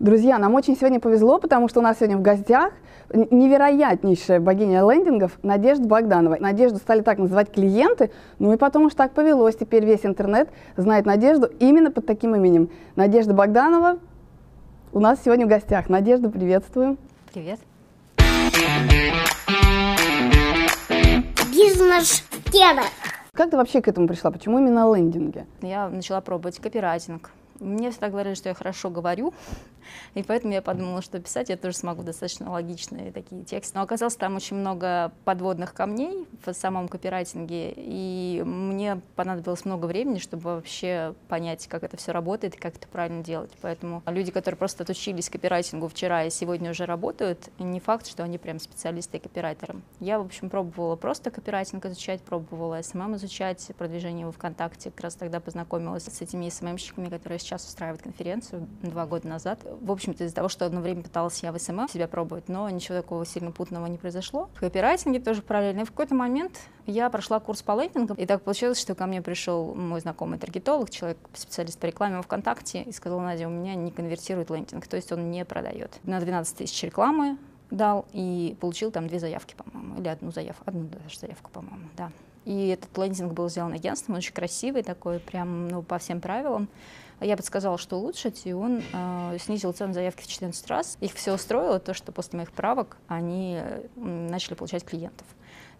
Друзья, нам очень сегодня повезло, потому что у нас сегодня в гостях невероятнейшая богиня лендингов Надежда Богданова. Надежду стали так называть клиенты, ну и потом уж так повелось. Теперь весь интернет знает Надежду именно под таким именем. Надежда Богданова у нас сегодня в гостях. Надежда, приветствую. Привет. Бизнес-тема. Как ты вообще к этому пришла? Почему именно лендинги? Я начала пробовать копирайтинг мне всегда говорили, что я хорошо говорю, и поэтому я подумала, что писать я тоже смогу достаточно логичные такие тексты. Но оказалось, там очень много подводных камней в самом копирайтинге, и мне понадобилось много времени, чтобы вообще понять, как это все работает и как это правильно делать. Поэтому люди, которые просто отучились копирайтингу вчера и сегодня уже работают, не факт, что они прям специалисты и копирайтеры. Я, в общем, пробовала просто копирайтинг изучать, пробовала SMM изучать, продвижение в ВКонтакте, как раз тогда познакомилась с этими SMM-щиками, которые сейчас устраивают конференцию два года назад. В общем-то, из-за того, что одно время пыталась я в SMM себя пробовать, но ничего такого сильно путного не произошло. В копирайтинге тоже параллельно. И в какой-то момент я прошла курс по лендингам, и так получилось, что ко мне пришел мой знакомый таргетолог, человек, специалист по рекламе в ВКонтакте, и сказал, Надя, у меня не конвертирует лендинг, то есть он не продает. На 12 тысяч рекламы дал и получил там две заявки, по-моему, или одну заявку, одну даже заявку, по-моему, да. И этот лендинг был сделан агентством, очень красивый такой, прям ну, по всем правилам. Я подсказала, что улучшить, и он э, снизил цену заявки в 14 раз. Их все устроило, то, что после моих правок они э, начали получать клиентов.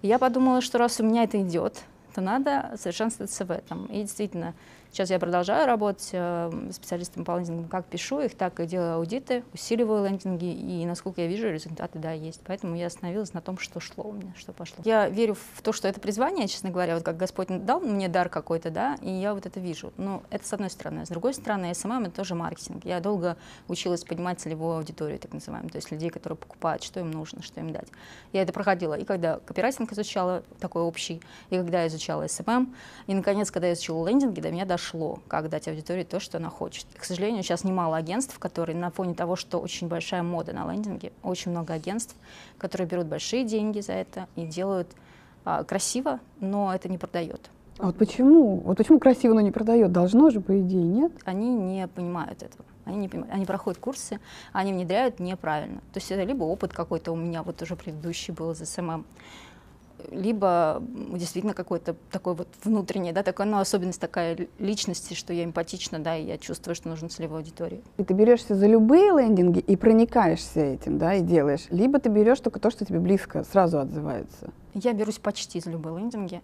Я подумала, что раз у меня это идет, то надо совершенствоваться в этом. И действительно, Сейчас я продолжаю работать э, специалистом по лендингам, как пишу их, так и делаю аудиты, усиливаю лендинги, и, насколько я вижу, результаты, да, есть. Поэтому я остановилась на том, что шло у меня, что пошло. Я верю в то, что это призвание, честно говоря, вот как Господь дал мне дар какой-то, да, и я вот это вижу. Ну, это с одной стороны. С другой стороны, SMM — это тоже маркетинг. Я долго училась понимать целевую аудиторию, так называемую, то есть людей, которые покупают, что им нужно, что им дать. Я это проходила и когда копирайтинг изучала, такой общий, и когда я изучала SMM, и, наконец, когда я изучила лендинги, до меня дошло дошло, как дать аудитории то, что она хочет. К сожалению, сейчас немало агентств, которые на фоне того, что очень большая мода на лендинге, очень много агентств, которые берут большие деньги за это и делают а, красиво, но это не продает. А вот почему? Вот почему красиво, но не продает? Должно же, по идее, нет? Они не понимают этого. Они, не понимают. они проходят курсы, они внедряют неправильно. То есть это либо опыт какой-то у меня вот уже предыдущий был из SMM, либо действительно какой-то такой вот внутренний, да, такой, ну, особенность такая личности, что я эмпатична, да, и я чувствую, что нужна целевая аудитория. И ты берешься за любые лендинги и проникаешься этим, да, и делаешь, либо ты берешь только то, что тебе близко, сразу отзывается. Я берусь почти за любые лендинги.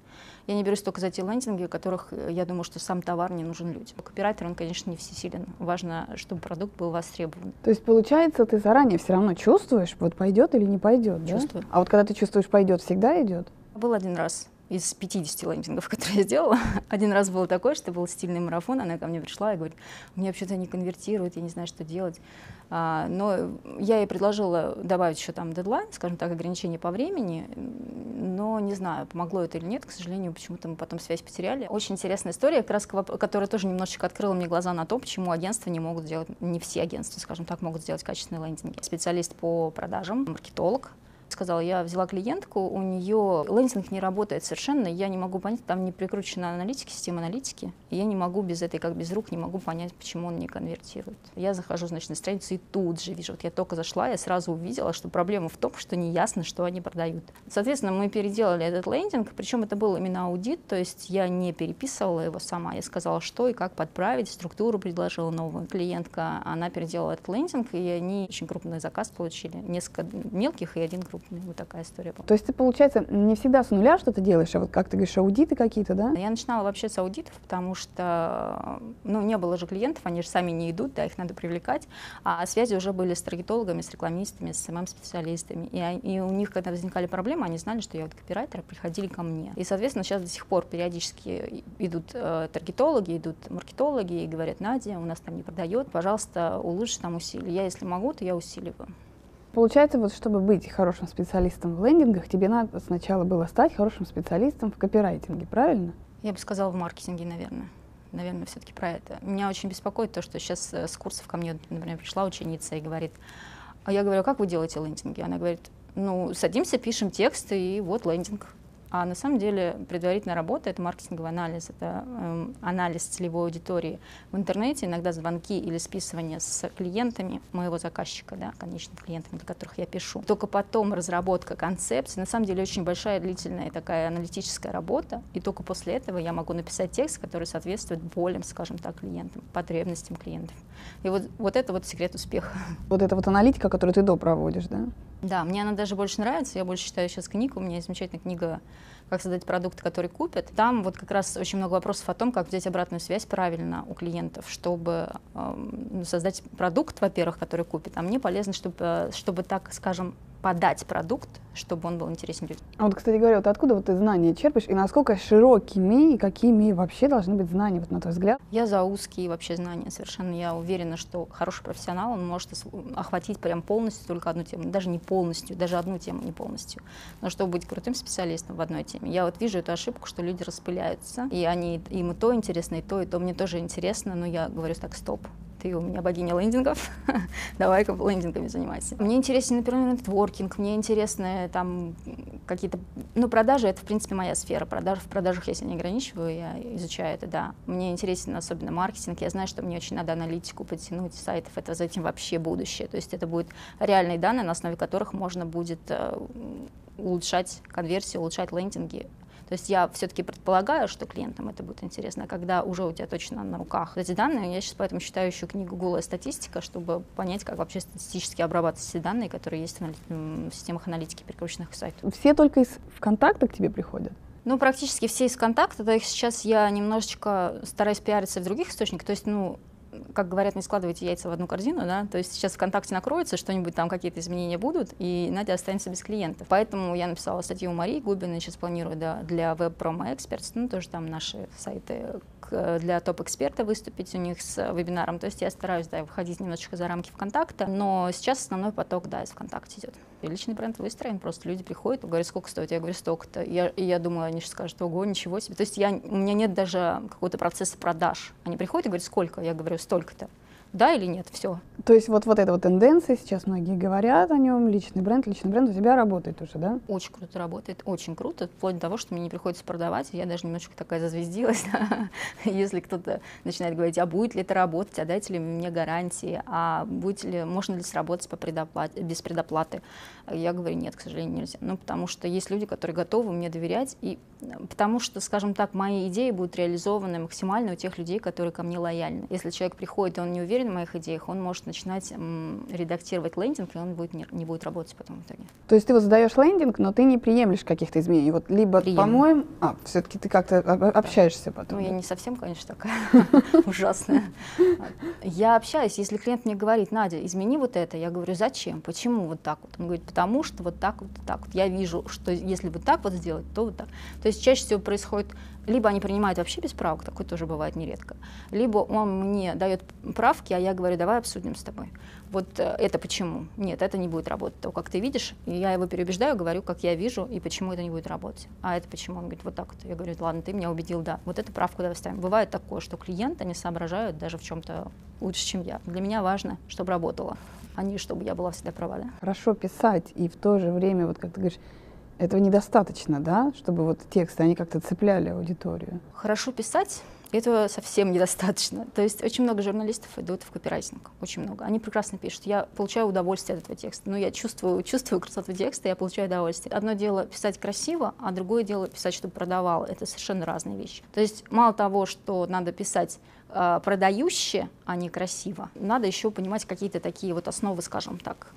Я не берусь только за те лендинги, которых э, я думаю, что сам товар не нужен людям. Копирайтер, он, конечно, не всесилен. Важно, чтобы продукт был востребован. То есть, получается, ты заранее все равно чувствуешь, вот пойдет или не пойдет, Чувствую. Да? А вот когда ты чувствуешь, пойдет, всегда идет? Был один раз из 50 лендингов, которые я сделала. Один раз было такое, что был стильный марафон, она ко мне пришла и говорит, меня вообще-то не конвертирует, я не знаю, что делать. А, но я ей предложила добавить еще там дедлайн, скажем так, ограничение по времени, но не знаю, помогло это или нет, к сожалению, почему-то мы потом связь потеряли. Очень интересная история, как раз, которая тоже немножечко открыла мне глаза на то, почему агентства не могут сделать, не все агентства, скажем так, могут сделать качественные лендинги. Специалист по продажам, маркетолог, сказала, я взяла клиентку, у нее лендинг не работает совершенно, я не могу понять, там не прикручена аналитики, система аналитики, и я не могу без этой, как без рук, не могу понять, почему он не конвертирует. Я захожу, значит, на страницу и тут же вижу, вот я только зашла, я сразу увидела, что проблема в том, что не ясно, что они продают. Соответственно, мы переделали этот лендинг, причем это был именно аудит, то есть я не переписывала его сама, я сказала, что и как подправить, структуру предложила новую. Клиентка, она переделала этот лендинг, и они очень крупный заказ получили, несколько мелких и один крупный крупные. Вот такая история. То есть ты, получается, не всегда с нуля что-то делаешь, а вот как ты говоришь, аудиты какие-то, да? Я начинала вообще с аудитов, потому что, ну, не было же клиентов, они же сами не идут, да, их надо привлекать, а связи уже были с таргетологами, с рекламистами, с СММ-специалистами, и, и у них, когда возникали проблемы, они знали, что я вот копирайтер, приходили ко мне. И, соответственно, сейчас до сих пор периодически идут э, таргетологи, идут маркетологи и говорят, Надя, у нас там не продает, пожалуйста, улучши там усилия. Я, если могу, то я усиливаю. Получается, вот чтобы быть хорошим специалистом в лендингах, тебе надо сначала было стать хорошим специалистом в копирайтинге, правильно? Я бы сказала в маркетинге, наверное. Наверное, все-таки про это. Меня очень беспокоит то, что сейчас э, с курсов ко мне, например, пришла ученица и говорит, а я говорю, а как вы делаете лендинги? Она говорит, ну, садимся, пишем тексты, и вот лендинг. А на самом деле предварительная работа — это маркетинговый анализ, это э, анализ целевой аудитории. В интернете иногда звонки или списывание с клиентами моего заказчика, да, конечными клиентами, для которых я пишу. Только потом разработка концепции. На самом деле очень большая длительная такая аналитическая работа, и только после этого я могу написать текст, который соответствует болям, скажем так, клиентам, потребностям клиентов. И вот, вот это вот секрет успеха. Вот это вот аналитика, которую ты до проводишь, да? Да, мне она даже больше нравится. Я больше читаю сейчас книг. У меня есть замечательная книга «Как создать продукт, который купят». Там вот как раз очень много вопросов о том, как взять обратную связь правильно у клиентов, чтобы э, создать продукт, во-первых, который купит. А мне полезно, чтобы, чтобы так, скажем, подать продукт, чтобы он был интересен людям. А вот, кстати говоря, вот откуда вот ты знания черпаешь и насколько широкими и какими вообще должны быть знания, вот на твой взгляд? Я за узкие вообще знания совершенно. Я уверена, что хороший профессионал, он может охватить прям полностью только одну тему. Даже не полностью, даже одну тему не полностью. Но чтобы быть крутым специалистом в одной теме. Я вот вижу эту ошибку, что люди распыляются, и они, им и то интересно, и то, и то мне тоже интересно, но я говорю так, стоп, ты у меня богиня лендингов, давай-ка лендингами занимайся. Мне интересен, например, нетворкинг, мне интересны там какие-то, ну, продажи, это, в принципе, моя сфера, продаж, в продажах я себя не ограничиваю, я изучаю это, да. Мне интересен особенно маркетинг, я знаю, что мне очень надо аналитику подтянуть сайтов, это за этим вообще будущее, то есть это будут реальные данные, на основе которых можно будет э, улучшать конверсию, улучшать лендинги, то есть я все-таки предполагаю, что клиентам это будет интересно, а когда уже у тебя точно на руках эти данные, я сейчас поэтому читаю еще книгу «Голая статистика», чтобы понять, как вообще статистически обрабатывать все данные, которые есть в системах аналитики перекрученных сайтов. Все только из ВКонтакта к тебе приходят? Ну, практически все из контакта, да, их сейчас я немножечко стараюсь пиариться в других источниках, то есть, ну, как говорят, не складывайте яйца в одну корзину, да, то есть сейчас ВКонтакте накроется, что-нибудь там, какие-то изменения будут, и Надя останется без клиентов. Поэтому я написала статью у Марии Губиной, сейчас планирую, да, для Web Promo Experts, ну, тоже там наши сайты для топ-эксперта выступить у них с вебинаром, то есть я стараюсь, да, выходить немножечко за рамки ВКонтакта, но сейчас основной поток, да, из ВКонтакте идет. Личный бренд выстроен, просто люди приходят, говорят, сколько стоит, я говорю, столько-то. Я, и я думаю, они же скажут, ого, ничего себе. То есть я, у меня нет даже какого-то процесса продаж. Они приходят и говорят, сколько? Я говорю, столько-то да или нет, все. То есть вот, вот эта вот тенденция, сейчас многие говорят о нем, личный бренд, личный бренд у тебя работает уже, да? Очень круто работает, очень круто, вплоть до того, что мне не приходится продавать, я даже немножечко такая зазвездилась, если кто-то начинает говорить, а будет ли это работать, а дайте ли мне гарантии, а будет ли, можно ли сработать по предоплате, без предоплаты. Я говорю, нет, к сожалению, нельзя. Ну, потому что есть люди, которые готовы мне доверять, и потому что, скажем так, мои идеи будут реализованы максимально у тех людей, которые ко мне лояльны. Если человек приходит, и он не уверен, в моих идеях, он может начинать редактировать лендинг, и он будет, не, не будет работать потом в итоге. То есть ты вот задаешь лендинг, но ты не приемлешь каких-то изменений? Вот либо, по-моему, а, все-таки ты как-то общаешься потом? Ну, я не совсем, конечно, такая ужасная. Я общаюсь, если клиент мне говорит, Надя, измени вот это, я говорю, зачем, почему вот так вот? Он говорит, потому что вот так вот, так вот. Я вижу, что если вот так вот сделать, то вот так. То есть чаще всего происходит либо они принимают вообще без правок, такое тоже бывает нередко, либо он мне дает правки, а я говорю, давай обсудим с тобой. Вот э, это почему? Нет, это не будет работать. То, как ты видишь, и я его переубеждаю, говорю, как я вижу, и почему это не будет работать. А это почему? Он говорит, вот так вот. Я говорю, ладно, ты меня убедил, да. Вот эту правку давай ставим. Бывает такое, что клиенты не соображают даже в чем-то лучше, чем я. Для меня важно, чтобы работало, а не чтобы я была всегда права. Да? Хорошо писать, и в то же время, вот как ты говоришь, этого недостаточно, да, чтобы вот тексты, они как-то цепляли аудиторию? Хорошо писать, этого совсем недостаточно. То есть очень много журналистов идут в копирайтинг, очень много. Они прекрасно пишут. Я получаю удовольствие от этого текста. Ну, я чувствую, чувствую красоту текста, я получаю удовольствие. Одно дело писать красиво, а другое дело писать, чтобы продавал. Это совершенно разные вещи. То есть мало того, что надо писать э, продающе, а не красиво, надо еще понимать какие-то такие вот основы, скажем так,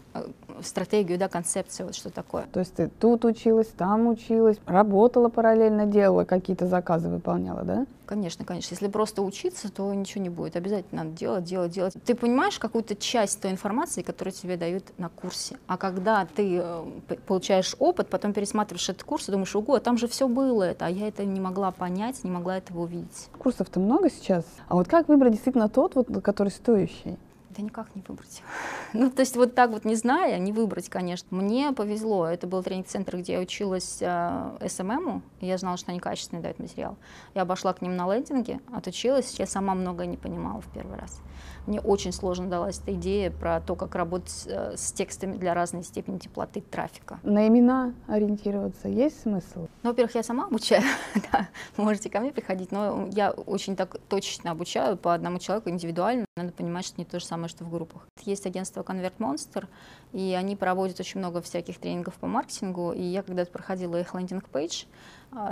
стратегию, да, концепцию, вот что такое. То есть ты тут училась, там училась, работала параллельно, делала какие-то заказы, выполняла, да? Конечно, конечно. Если просто учиться, то ничего не будет. Обязательно надо делать, делать, делать. Ты понимаешь какую-то часть той информации, которую тебе дают на курсе. А когда ты э, получаешь опыт, потом пересматриваешь этот курс и думаешь, ого, а там же все было это, а я это не могла понять, не могла этого увидеть. Курсов-то много сейчас. А вот как выбрать действительно тот, вот, который стоящий? Да никак не выбрать. ну, то есть вот так вот не зная, не выбрать, конечно. Мне повезло. Это был тренинг-центр, где я училась э, СММу. Я знала, что они качественный дают материал. Я обошла к ним на лендинге, отучилась. Я сама многое не понимала в первый раз. Мне очень сложно далась эта идея про то, как работать э, с текстами для разной степени теплоты трафика. На имена ориентироваться есть смысл? Ну, во-первых, я сама обучаю, да, можете ко мне приходить, но я очень так точечно обучаю по одному человеку индивидуально. Надо понимать, что не то же самое, что в группах. Есть агентство Convert Monster, и они проводят очень много всяких тренингов по маркетингу, и я когда-то проходила их лендинг-пейдж,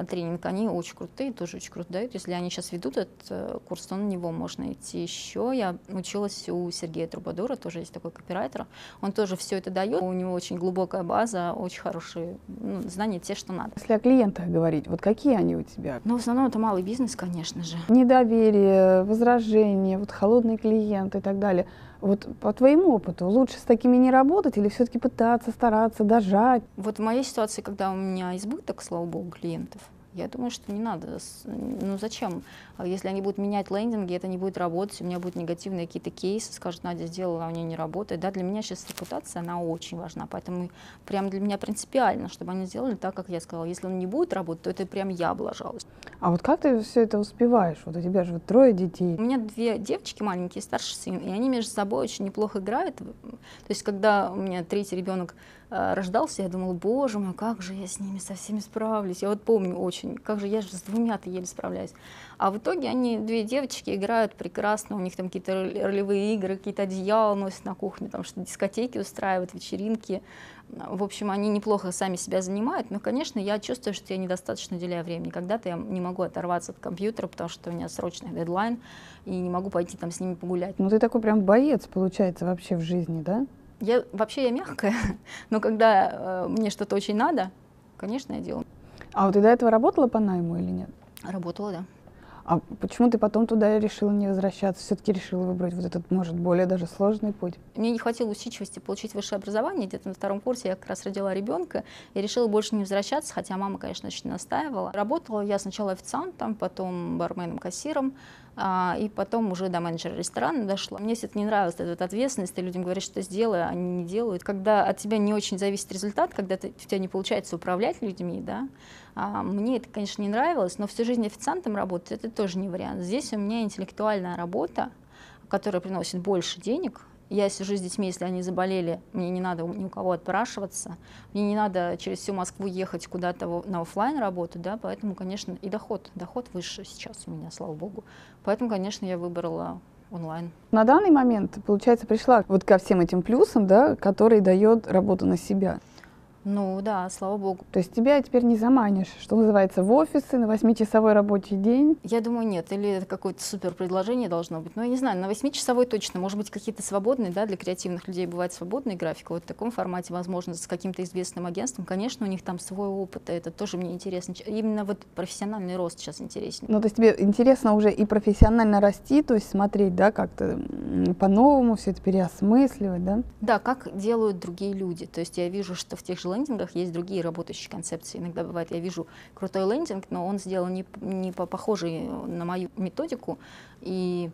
тренинг, они очень крутые, тоже очень круто дают. Если они сейчас ведут этот э, курс, то на него можно идти еще. Я училась у Сергея Трубадура, тоже есть такой копирайтер. Он тоже все это дает. У него очень глубокая база, очень хорошие ну, знания, те, что надо. Если о клиентах говорить, вот какие они у тебя? Ну, в основном это малый бизнес, конечно же. Недоверие, возражения, вот холодные клиенты и так далее. Вот по твоему опыту, лучше с такими не работать или все-таки пытаться, стараться, дожать? Вот в моей ситуации, когда у меня избыток, слава богу, клиентов, я думаю, что не надо. Ну зачем? А если они будут менять лендинги, это не будет работать, у меня будут негативные какие-то кейсы, скажут, Надя сделала, а у нее не работает. Да, для меня сейчас репутация, она очень важна, поэтому прям для меня принципиально, чтобы они сделали так, как я сказала. Если он не будет работать, то это прям я облажалась. А вот как ты все это успеваешь? Вот у тебя же вот трое детей. У меня две девочки маленькие, старший сын, и они между собой очень неплохо играют. То есть, когда у меня третий ребенок Э, рождался, я думала, боже мой, как же я с ними со всеми справлюсь. Я вот помню очень, как же я же с двумя-то еле справляюсь. А в итоге они, две девочки, играют прекрасно, у них там какие-то ролевые игры, какие-то одеяла носят на кухне, там что дискотеки устраивают, вечеринки. В общем, они неплохо сами себя занимают, но, конечно, я чувствую, что я недостаточно уделяю времени. Когда-то я не могу оторваться от компьютера, потому что у меня срочный дедлайн, и не могу пойти там с ними погулять. Ну ты такой прям боец, получается, вообще в жизни, да? Я вообще я мягкая, но когда э, мне что-то очень надо, конечно, я делаю. А вот ты до этого работала по найму или нет? Работала, да. А почему ты потом туда решила не возвращаться, все-таки решила выбрать вот этот, может, более даже сложный путь? Мне не хватило усидчивости получить высшее образование. Где-то на втором курсе я как раз родила ребенка и решила больше не возвращаться, хотя мама, конечно, очень настаивала. Работала я сначала официантом, потом барменом, кассиром, а, и потом уже до менеджера ресторана дошло. Мне это не нравилось, эта ответственность, ты людям говоришь, что сделай, а они не делают. Когда от тебя не очень зависит результат, когда ты, у тебя не получается управлять людьми, да, а, мне это, конечно, не нравилось, но всю жизнь официантом работать, это тоже не вариант. Здесь у меня интеллектуальная работа, которая приносит больше денег, я сижу с детьми, если они заболели, мне не надо ни у кого отпрашиваться, мне не надо через всю Москву ехать куда-то на офлайн работу, да, поэтому, конечно, и доход, доход выше сейчас у меня, слава богу. Поэтому, конечно, я выбрала онлайн. На данный момент, получается, пришла вот ко всем этим плюсам, да, который дает работу на себя. Ну да, слава богу. То есть тебя теперь не заманишь, что называется, в офисы на восьмичасовой рабочий день? Я думаю, нет. Или это какое-то супер предложение должно быть. Но я не знаю, на восьмичасовой точно. Может быть, какие-то свободные, да, для креативных людей бывает свободный график. Вот в таком формате, возможно, с каким-то известным агентством. Конечно, у них там свой опыт, и это тоже мне интересно. Именно вот профессиональный рост сейчас интереснее. Ну, то есть тебе интересно уже и профессионально расти, то есть смотреть, да, как-то по-новому все это переосмысливать, да? Да, как делают другие люди. То есть я вижу, что в тех же лендингах есть другие работающие концепции. Иногда бывает, я вижу крутой лендинг, но он сделан не, не по похожей на мою методику. И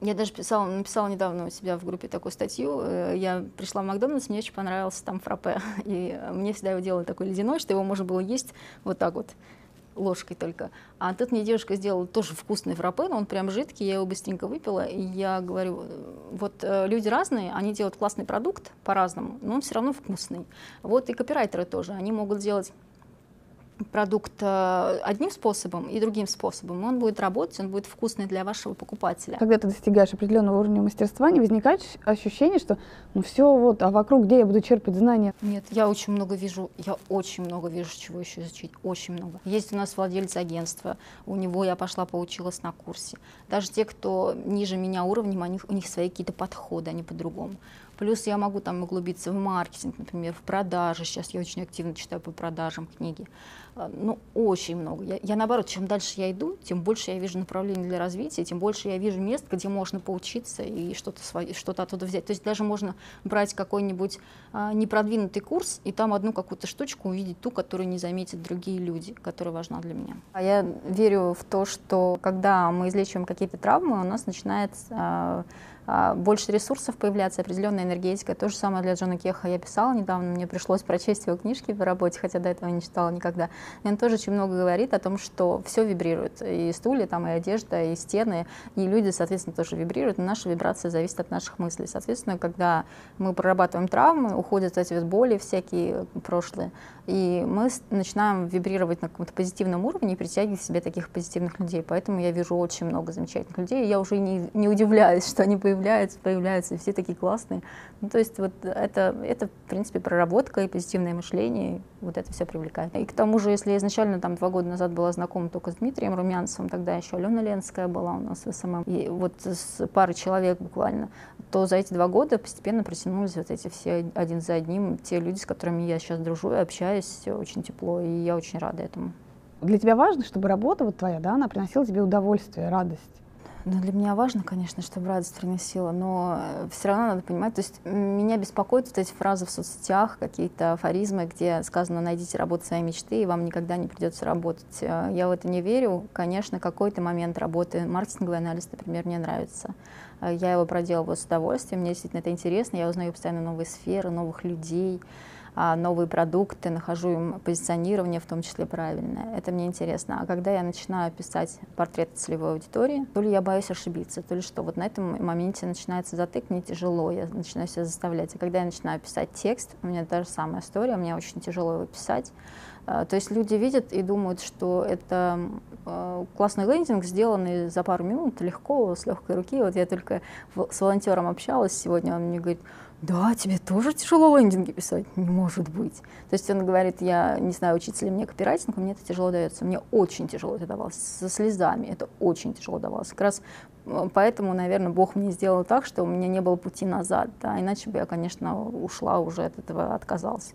я даже писала, написала недавно у себя в группе такую статью. Э, я пришла в Макдональдс, мне очень понравился там фраппе. И мне всегда его делали такой ледяной, что его можно было есть вот так вот ложкой только. А тут мне девушка сделала тоже вкусный фраппе, но он прям жидкий, я его быстренько выпила, и я говорю, вот э, люди разные, они делают классный продукт по-разному, но он все равно вкусный. Вот и копирайтеры тоже, они могут сделать продукт э, одним способом и другим способом, он будет работать, он будет вкусный для вашего покупателя. Когда ты достигаешь определенного уровня мастерства, не возникает ощущение, что ну все вот, а вокруг где я буду черпать знания? Нет, я очень много вижу, я очень много вижу, чего еще изучить, очень много. Есть у нас владелец агентства, у него я пошла поучилась на курсе. Даже те, кто ниже меня уровнем, они, у них свои какие-то подходы, они по-другому. Плюс я могу там углубиться в маркетинг, например, в продажи. Сейчас я очень активно читаю по продажам книги. А, ну, очень много. Я, я наоборот, чем дальше я иду, тем больше я вижу направлений для развития, тем больше я вижу мест, где можно поучиться и что-то что оттуда взять. То есть даже можно брать какой-нибудь а, непродвинутый курс и там одну какую-то штучку увидеть, ту, которую не заметят другие люди, которая важна для меня. А я верю в то, что когда мы излечиваем какие-то травмы, у нас начинается а, больше ресурсов появляется, определенная энергетика. То же самое для Джона Кеха я писала недавно, мне пришлось прочесть его книжки по работе, хотя до этого не читала никогда. И он тоже очень много говорит о том, что все вибрирует, и стулья, там, и одежда, и стены, и люди, соответственно, тоже вибрируют, и наша вибрация зависит от наших мыслей. Соответственно, когда мы прорабатываем травмы, уходят эти вот боли всякие прошлые, и мы начинаем вибрировать на каком-то позитивном уровне и притягивать к себе таких позитивных людей. Поэтому я вижу очень много замечательных людей, и я уже не, не удивляюсь, что они появляются, появляются, и все такие классные. Ну, то есть вот это, это, в принципе, проработка и позитивное мышление, и вот это все привлекает. И к тому же, если изначально там два года назад была знакома только с Дмитрием Румянцевым, тогда еще Алена Ленская была у нас в SMM, и вот с парой человек буквально, то за эти два года постепенно протянулись вот эти все один за одним, те люди, с которыми я сейчас дружу и общаюсь, очень тепло, и я очень рада этому. Для тебя важно, чтобы работа вот твоя, да, она приносила тебе удовольствие, радость? Ну, для меня важно, конечно, чтобы радость приносила, но все равно надо понимать, то есть меня беспокоят вот эти фразы в соцсетях, какие-то афоризмы, где сказано «найдите работу своей мечты, и вам никогда не придется работать». Э, я в это не верю. Конечно, какой-то момент работы, маркетинговый анализ, например, мне нравится. Э, я его проделываю с удовольствием, мне действительно это интересно, я узнаю постоянно новые сферы, новых людей, новые продукты, нахожу им позиционирование, в том числе правильное. Это мне интересно. А когда я начинаю писать портрет целевой аудитории, то ли я боюсь ошибиться, то ли что. Вот на этом моменте начинается затык, мне тяжело, я начинаю себя заставлять. А когда я начинаю писать текст, у меня та же самая история, мне очень тяжело его писать. А, то есть люди видят и думают, что это а, классный лендинг, сделанный за пару минут, легко, с легкой руки. Вот я только с волонтером общалась сегодня, он мне говорит, да, тебе тоже тяжело лендинги писать? Не может быть. То есть он говорит, я не знаю, учиться ли мне копирайтинг, мне это тяжело дается. Мне очень тяжело это давалось, со слезами это очень тяжело давалось. Как раз э, поэтому, наверное, Бог мне сделал так, что у меня не было пути назад, да, иначе бы я, конечно, ушла уже от этого, отказалась.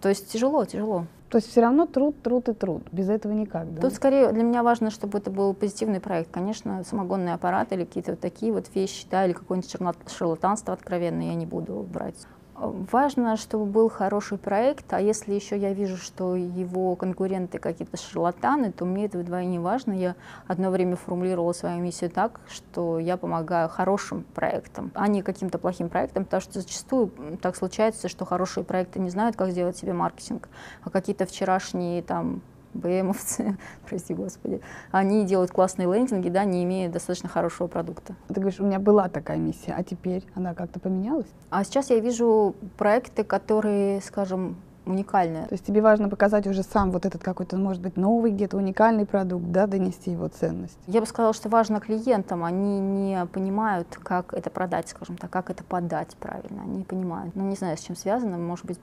То есть тяжело, тяжело. То есть все равно труд, труд и труд. Без этого никак, да? Тут скорее для меня важно, чтобы это был позитивный проект. Конечно, самогонный аппарат или какие-то вот такие вот вещи, да, или какое-нибудь шарлатанство откровенное я не буду брать. Важно, чтобы был хороший проект, а если еще я вижу, что его конкуренты какие-то шарлатаны, то мне это вдвойне важно. Я одно время формулировала свою миссию так, что я помогаю хорошим проектам, а не каким-то плохим проектам, потому что зачастую так случается, что хорошие проекты не знают, как сделать себе маркетинг, а какие-то вчерашние там БМовцы, прости господи, они делают классные лендинги, да, не имея достаточно хорошего продукта. Ты говоришь, у меня была такая миссия, а теперь она как-то поменялась? А сейчас я вижу проекты, которые, скажем, уникальные. То есть тебе важно показать уже сам вот этот какой-то, может быть, новый где-то уникальный продукт, да, донести его ценность? Я бы сказала, что важно клиентам. Они не понимают, как это продать, скажем так, как это подать правильно. Они не понимают. Ну, не знаю, с чем связано. Может быть,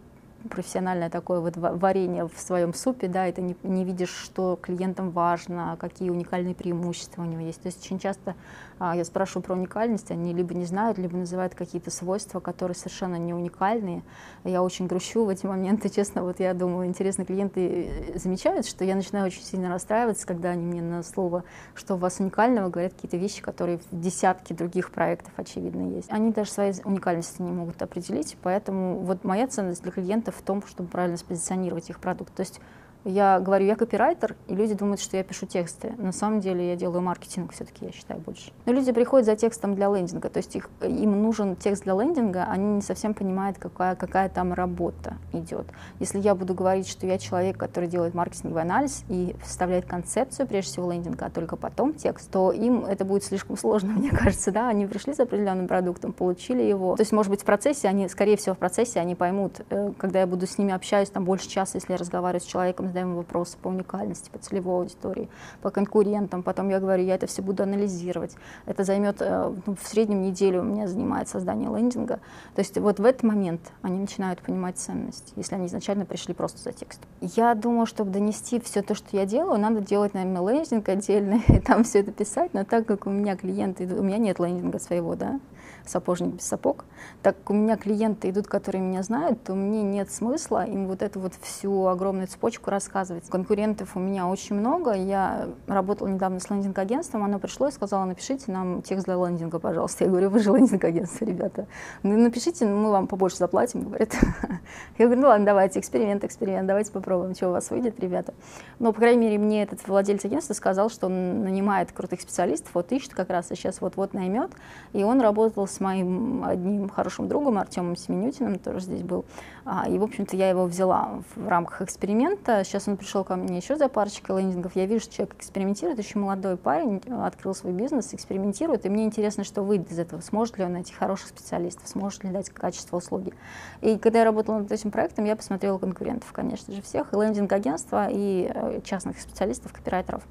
профессиональное такое вот варенье в своем супе, да, и ты не, не видишь, что клиентам важно, какие уникальные преимущества у него есть. То есть очень часто я спрашиваю про уникальность, они либо не знают, либо называют какие-то свойства, которые совершенно не уникальные. Я очень грущу в эти моменты, честно, вот я думаю, интересно, клиенты э, замечают, что я начинаю очень сильно расстраиваться, когда они мне на слово, что у вас уникального, говорят какие-то вещи, которые в десятке других проектов, очевидно, есть. Они даже своей уникальности не могут определить, поэтому вот моя ценность для клиентов в том, чтобы правильно спозиционировать их продукт. То есть я говорю, я копирайтер, и люди думают, что я пишу тексты. На самом деле я делаю маркетинг все-таки, я считаю, больше. Но люди приходят за текстом для лендинга, то есть их, им нужен текст для лендинга, они не совсем понимают, какая, какая там работа идет. Если я буду говорить, что я человек, который делает маркетинговый анализ и вставляет концепцию, прежде всего, лендинга, а только потом текст, то им это будет слишком сложно, мне кажется, да, они пришли с определенным продуктом, получили его. То есть, может быть, в процессе, они, скорее всего, в процессе они поймут, э, когда я буду с ними общаюсь, там больше часа, если я разговариваю с человеком, задаем вопросы по уникальности, по целевой аудитории, по конкурентам. Потом я говорю, я это все буду анализировать. Это займет э, ну, в среднем неделю у меня занимает создание лендинга. То есть вот в этот момент они начинают понимать ценность, если они изначально пришли просто за текстом. Я думаю, чтобы донести все то, что я делаю, надо делать, наверное, лендинг отдельно и там все это писать, но так как у меня клиенты, у меня нет лендинга своего, да, сапожник без сапог. Так у меня клиенты идут, которые меня знают, то мне нет смысла им вот эту вот всю огромную цепочку рассказывать. Конкурентов у меня очень много. Я работала недавно с лендинг-агентством, оно пришло и сказало, напишите нам текст для лендинга, пожалуйста. Я говорю, вы же лендинг-агентство, ребята. Ну, напишите, мы вам побольше заплатим, говорят. Я говорю, ну ладно, давайте, эксперимент, эксперимент, давайте попробуем, что у вас выйдет, ребята. Но, по крайней мере, мне этот владелец агентства сказал, что он нанимает крутых специалистов, вот ищет как раз, и сейчас вот-вот наймет, и он работала с моим одним хорошим другом Артемом Семенютиным, тоже здесь был. А, и, в общем-то, я его взяла в рамках эксперимента. Сейчас он пришел ко мне еще за парочкой лендингов. Я вижу, что человек экспериментирует, еще молодой парень, открыл свой бизнес, экспериментирует. И мне интересно, что выйдет из этого. Сможет ли он найти хороших специалистов, сможет ли дать качество услуги. И когда я работала над этим проектом, я посмотрела конкурентов, конечно же, всех, и лендинг-агентства, и э, частных специалистов, копирайтеров.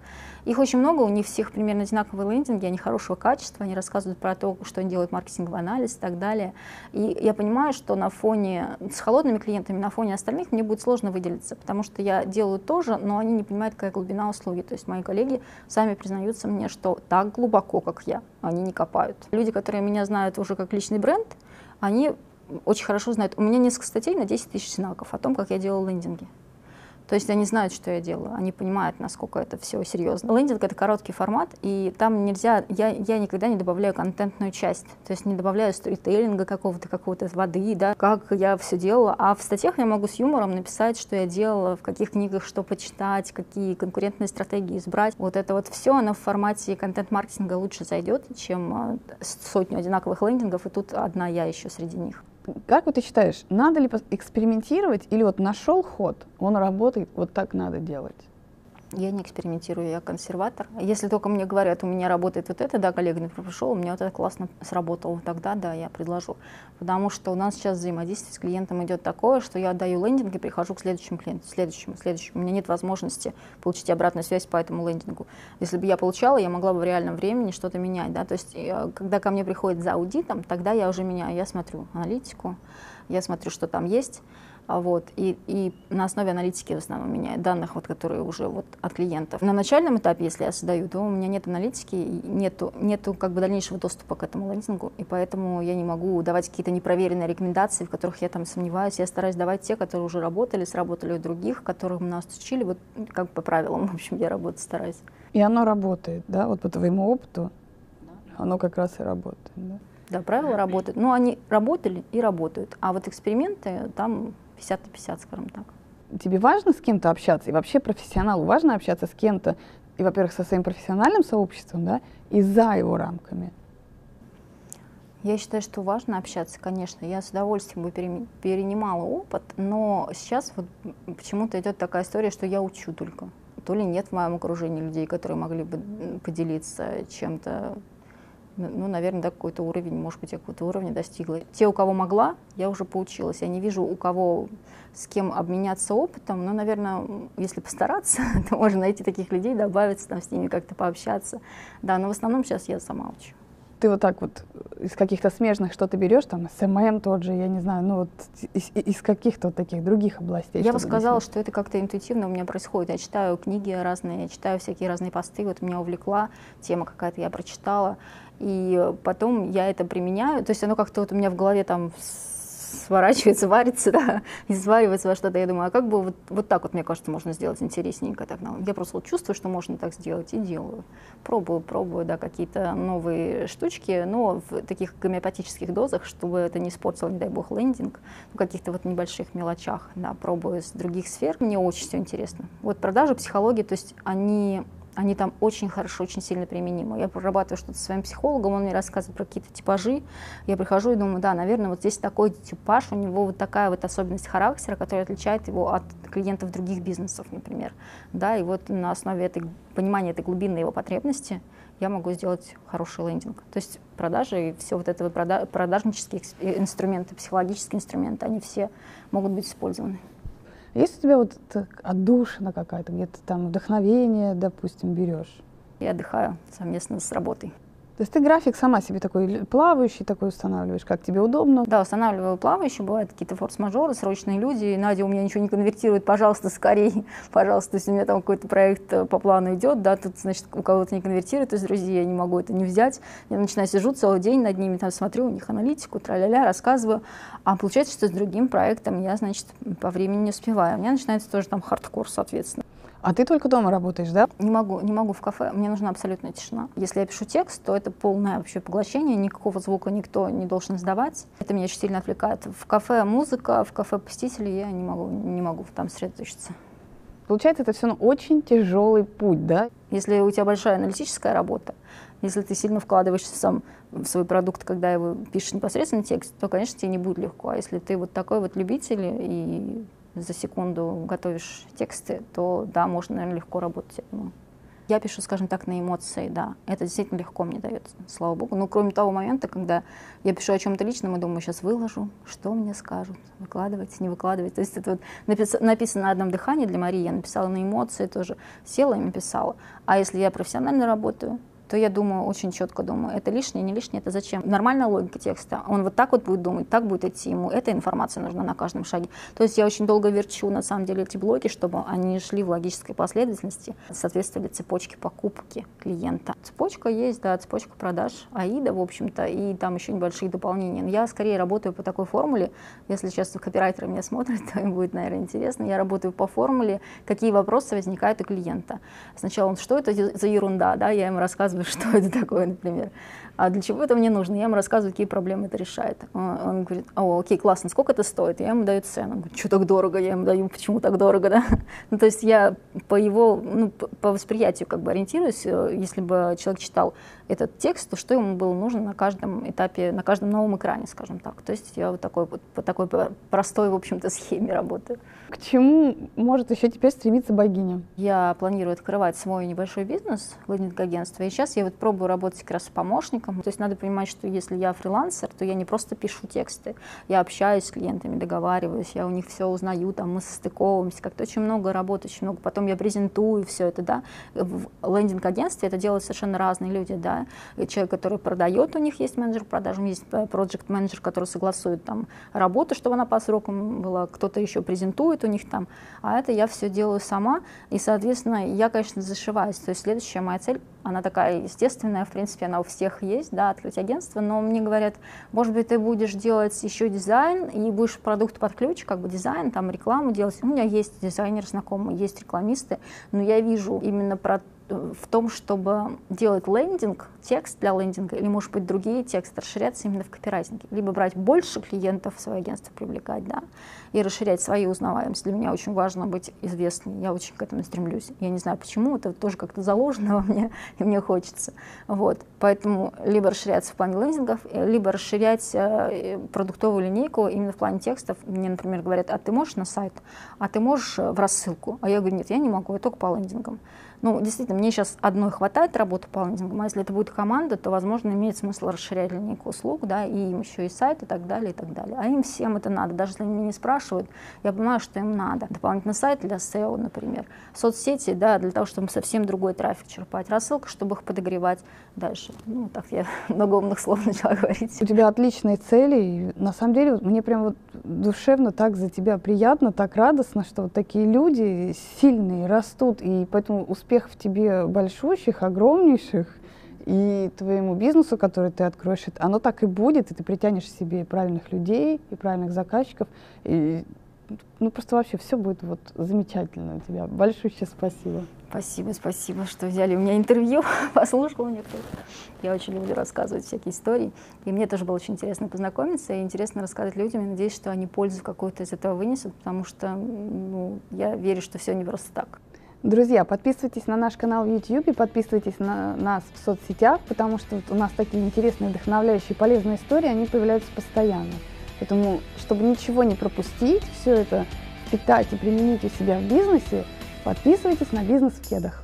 Их очень много, у них всех примерно одинаковые лендинги, они хорошего качества, они рассказывают про то, что они делают маркетинговый анализ и так далее. И я понимаю, что на фоне с холодными клиентами, на фоне остальных мне будет сложно выделиться, потому что я делаю тоже, но они не понимают, какая глубина услуги. То есть мои коллеги сами признаются мне, что так глубоко, как я, они не копают. Люди, которые меня знают уже как личный бренд, они очень хорошо знают. У меня несколько статей на 10 тысяч знаков о том, как я делала лендинги. То есть они знают, что я делаю, они понимают, насколько это все серьезно. Лендинг — это короткий формат, и там нельзя, я, я никогда не добавляю контентную часть, то есть не добавляю сторителлинга какого-то, какого-то воды, да, как я все делала. А в статьях я могу с юмором написать, что я делала, в каких книгах что почитать, какие конкурентные стратегии избрать. Вот это вот все, оно в формате контент-маркетинга лучше зайдет, чем а, сотню одинаковых лендингов, и тут одна я еще среди них. Как вот ты считаешь, надо ли экспериментировать или вот нашел ход, он работает, вот так надо делать? Я не экспериментирую, я консерватор. Если только мне говорят, у меня работает вот это, да, коллега не пришел, у меня вот это классно сработало, тогда да, я предложу. Потому что у нас сейчас взаимодействие с клиентом идет такое, что я отдаю лендинг и прихожу к следующему клиенту, следующему, следующему. У меня нет возможности получить обратную связь по этому лендингу. Если бы я получала, я могла бы в реальном времени что-то менять. Да? То есть, э, когда ко мне приходит за аудитом, тогда я уже меняю. Я смотрю аналитику, я смотрю, что там есть, вот, и, и на основе аналитики в основном меняет данных, вот, которые уже вот от клиентов. На начальном этапе, если я создаю, то у меня нет аналитики, нету, нету как бы дальнейшего доступа к этому лендингу, и поэтому я не могу давать какие-то непроверенные рекомендации, в которых я там сомневаюсь. Я стараюсь давать те, которые уже работали, сработали у других, которых нас учили, вот как по правилам, в общем, я работать стараюсь. И оно работает, да, вот по твоему опыту, оно как раз и работает, да? Да, правила работают. Ну, они работали и работают. А вот эксперименты там 50 на 50, скажем так. Тебе важно с кем-то общаться? И вообще профессионалу важно общаться с кем-то, и, во-первых, со своим профессиональным сообществом, да, и за его рамками? Я считаю, что важно общаться, конечно. Я с удовольствием бы перенимала опыт, но сейчас вот почему-то идет такая история, что я учу только. То ли нет в моем окружении людей, которые могли бы поделиться чем-то ну, наверное, да, какой-то уровень, может быть, я какого-то уровня достигла. Те, у кого могла, я уже поучилась. Я не вижу, у кого с кем обменяться опытом, но, наверное, если постараться, то можно найти таких людей, добавиться там с ними, как-то пообщаться. Да, но в основном сейчас я сама учу. Ты вот так вот из каких-то смежных что-то берешь, там, SMM тот же, я не знаю, ну вот из, из каких-то вот таких других областей. Я бы сказала, что это как-то интуитивно у меня происходит. Я читаю книги разные, я читаю всякие разные посты, вот меня увлекла тема какая-то, я прочитала и потом я это применяю, то есть оно как-то вот у меня в голове там сворачивается, варится, да, и сваривается во что-то. Я думаю, а как бы вот, вот так вот, мне кажется, можно сделать интересненько. Так, ну, я просто вот чувствую, что можно так сделать, и делаю. Пробую, пробую, да, какие-то новые штучки, но в таких гомеопатических дозах, чтобы это не испортило, не дай бог, лендинг, в каких-то вот небольших мелочах, да, пробую с других сфер. Мне очень все интересно. Вот продажи, психология, то есть они они там очень хорошо, очень сильно применимы. Я прорабатываю что-то со своим психологом, он мне рассказывает про какие-то типажи. Я прихожу и думаю, да, наверное, вот здесь такой типаж, у него вот такая вот особенность характера, которая отличает его от клиентов других бизнесов, например. Да, и вот на основе этой, понимания этой глубины его потребности я могу сделать хороший лендинг. То есть продажи и все вот это вот продажнические инструменты, психологические инструменты, они все могут быть использованы. Есть у тебя вот отдушина какая-то, где-то там вдохновение, допустим, берешь? Я отдыхаю совместно с работой. То есть ты график сама себе такой плавающий такой устанавливаешь, как тебе удобно? Да, устанавливаю плавающий, бывают какие-то форс-мажоры, срочные люди. Надя, у меня ничего не конвертирует, пожалуйста, скорее, пожалуйста, если у меня там какой-то проект э, по плану идет, да, тут, значит, у кого-то не конвертирует из друзей, я не могу это не взять. Я начинаю сижу целый день над ними, там смотрю у них аналитику, тра-ля-ля, рассказываю. А получается, что с другим проектом я, значит, по времени не успеваю. У меня начинается тоже там хардкор, соответственно. А ты только дома работаешь, да? Не могу, не могу в кафе. Мне нужна абсолютная тишина. Если я пишу текст, то это полное вообще поглощение, никакого звука никто не должен сдавать. Это меня очень сильно отвлекает. В кафе музыка, в кафе посетители я не могу, не могу там сосредоточиться. Получается, это все очень тяжелый путь, да? Если у тебя большая аналитическая работа, если ты сильно вкладываешься сам в свой продукт, когда его пишешь непосредственно текст, то, конечно, тебе не будет легко. А если ты вот такой вот любитель и за секунду готовишь тексты, то да, можно, наверное, легко работать, думаю. Я пишу, скажем так, на эмоции, да. Это действительно легко мне дается, слава богу. Но кроме того момента, когда я пишу о чем-то личном и думаю, сейчас выложу, что мне скажут, выкладывать, не выкладывать. То есть это вот напис- написано на одном дыхании для Марии, я написала на эмоции тоже, села и написала. А если я профессионально работаю, то я думаю, очень четко думаю, это лишнее, не лишнее, это зачем? Нормальная логика текста. Он вот так вот будет думать, так будет идти ему. Эта информация нужна на каждом шаге. То есть я очень долго верчу, на самом деле, эти блоки, чтобы они шли в логической последовательности, соответствовали цепочке покупки клиента. Цепочка есть, да, цепочка продаж АИДа, в общем-то, и там еще небольшие дополнения. Но я скорее работаю по такой формуле. Если сейчас копирайтеры меня смотрят, то им будет, наверное, интересно. Я работаю по формуле, какие вопросы возникают у клиента. Сначала, что это за ерунда, да, я рассказываю рассказываю, что это такое, например. А для чего это мне нужно? Я ему рассказываю, какие проблемы это решает. Он говорит, о, окей, классно, сколько это стоит? Я ему даю цену. Он говорит, что так дорого? Я ему даю, почему так дорого, да? ну, то есть я по его, ну, по восприятию как бы ориентируюсь. Э, если бы человек читал этот текст, то что ему было нужно на каждом этапе, на каждом новом экране, скажем так. То есть я вот такой, вот, по такой простой, в общем-то, схеме работаю. К чему может еще теперь стремиться богиня? Я планирую открывать свой небольшой бизнес, лендинг-агентство, и сейчас я вот пробую работать как раз с помощником. То есть надо понимать, что если я фрилансер, то я не просто пишу тексты, я общаюсь с клиентами, договариваюсь, я у них все узнаю, там мы состыковываемся, как-то очень много работы, очень много. Потом я презентую все это, да. В лендинг-агентстве это делают совершенно разные люди, да. Человек, который продает, у них есть менеджер продаж, есть э, проект менеджер который согласует там работу, чтобы она по срокам была, кто-то еще презентует, у них там, а это я все делаю сама, и, соответственно, я, конечно, зашиваюсь. То есть следующая моя цель, она такая естественная, в принципе, она у всех есть, да, открыть агентство, но мне говорят, может быть, ты будешь делать еще дизайн и будешь продукт под ключ, как бы дизайн, там рекламу делать. У меня есть дизайнер знакомый, есть рекламисты, но я вижу именно про в том, чтобы делать лендинг, текст для лендинга, или, может быть, другие тексты, расширяться именно в копирайтинге. Либо брать больше клиентов в свое агентство, привлекать, да, и расширять свои узнаваемость. Для меня очень важно быть известной, я очень к этому стремлюсь. Я не знаю почему, это тоже как-то заложено во мне, и мне хочется. Вот. Поэтому либо расширяться в плане лендингов, либо расширять э, продуктовую линейку именно в плане текстов. Мне, например, говорят, а ты можешь на сайт, а ты можешь в рассылку? А я говорю, нет, я не могу, я только по лендингам. Ну, действительно, мне сейчас одной хватает работы по лендингам, а если это будет команда, то, возможно, имеет смысл расширять линейку услуг, да, и им еще и сайт и так далее, и так далее. А им всем это надо. Даже если они меня не спрашивают, я понимаю, что им надо. Дополнительный сайт для SEO, например. Соцсети, да, для того, чтобы совсем другой трафик черпать. Рассылка, чтобы их подогревать дальше. Ну, так я много умных слов начала говорить. У тебя отличные цели. И на самом деле, мне прям вот душевно так за тебя приятно, так радостно, что вот такие люди сильные растут, и поэтому успех успехов тебе большущих, огромнейших, и твоему бизнесу, который ты откроешь, оно так и будет, и ты притянешь себе правильных людей, и правильных заказчиков, и ну просто вообще все будет вот замечательно у тебя. Большое спасибо. Спасибо, спасибо, что взяли у меня интервью, послушал мне кто Я очень люблю рассказывать всякие истории. И мне тоже было очень интересно познакомиться и интересно рассказывать людям. И надеюсь, что они пользу какую-то из этого вынесут, потому что ну, я верю, что все не просто так. Друзья, подписывайтесь на наш канал в YouTube, подписывайтесь на нас в соцсетях, потому что вот у нас такие интересные, вдохновляющие, полезные истории, они появляются постоянно. Поэтому, чтобы ничего не пропустить, все это впитать и применить у себя в бизнесе, подписывайтесь на «Бизнес в кедах».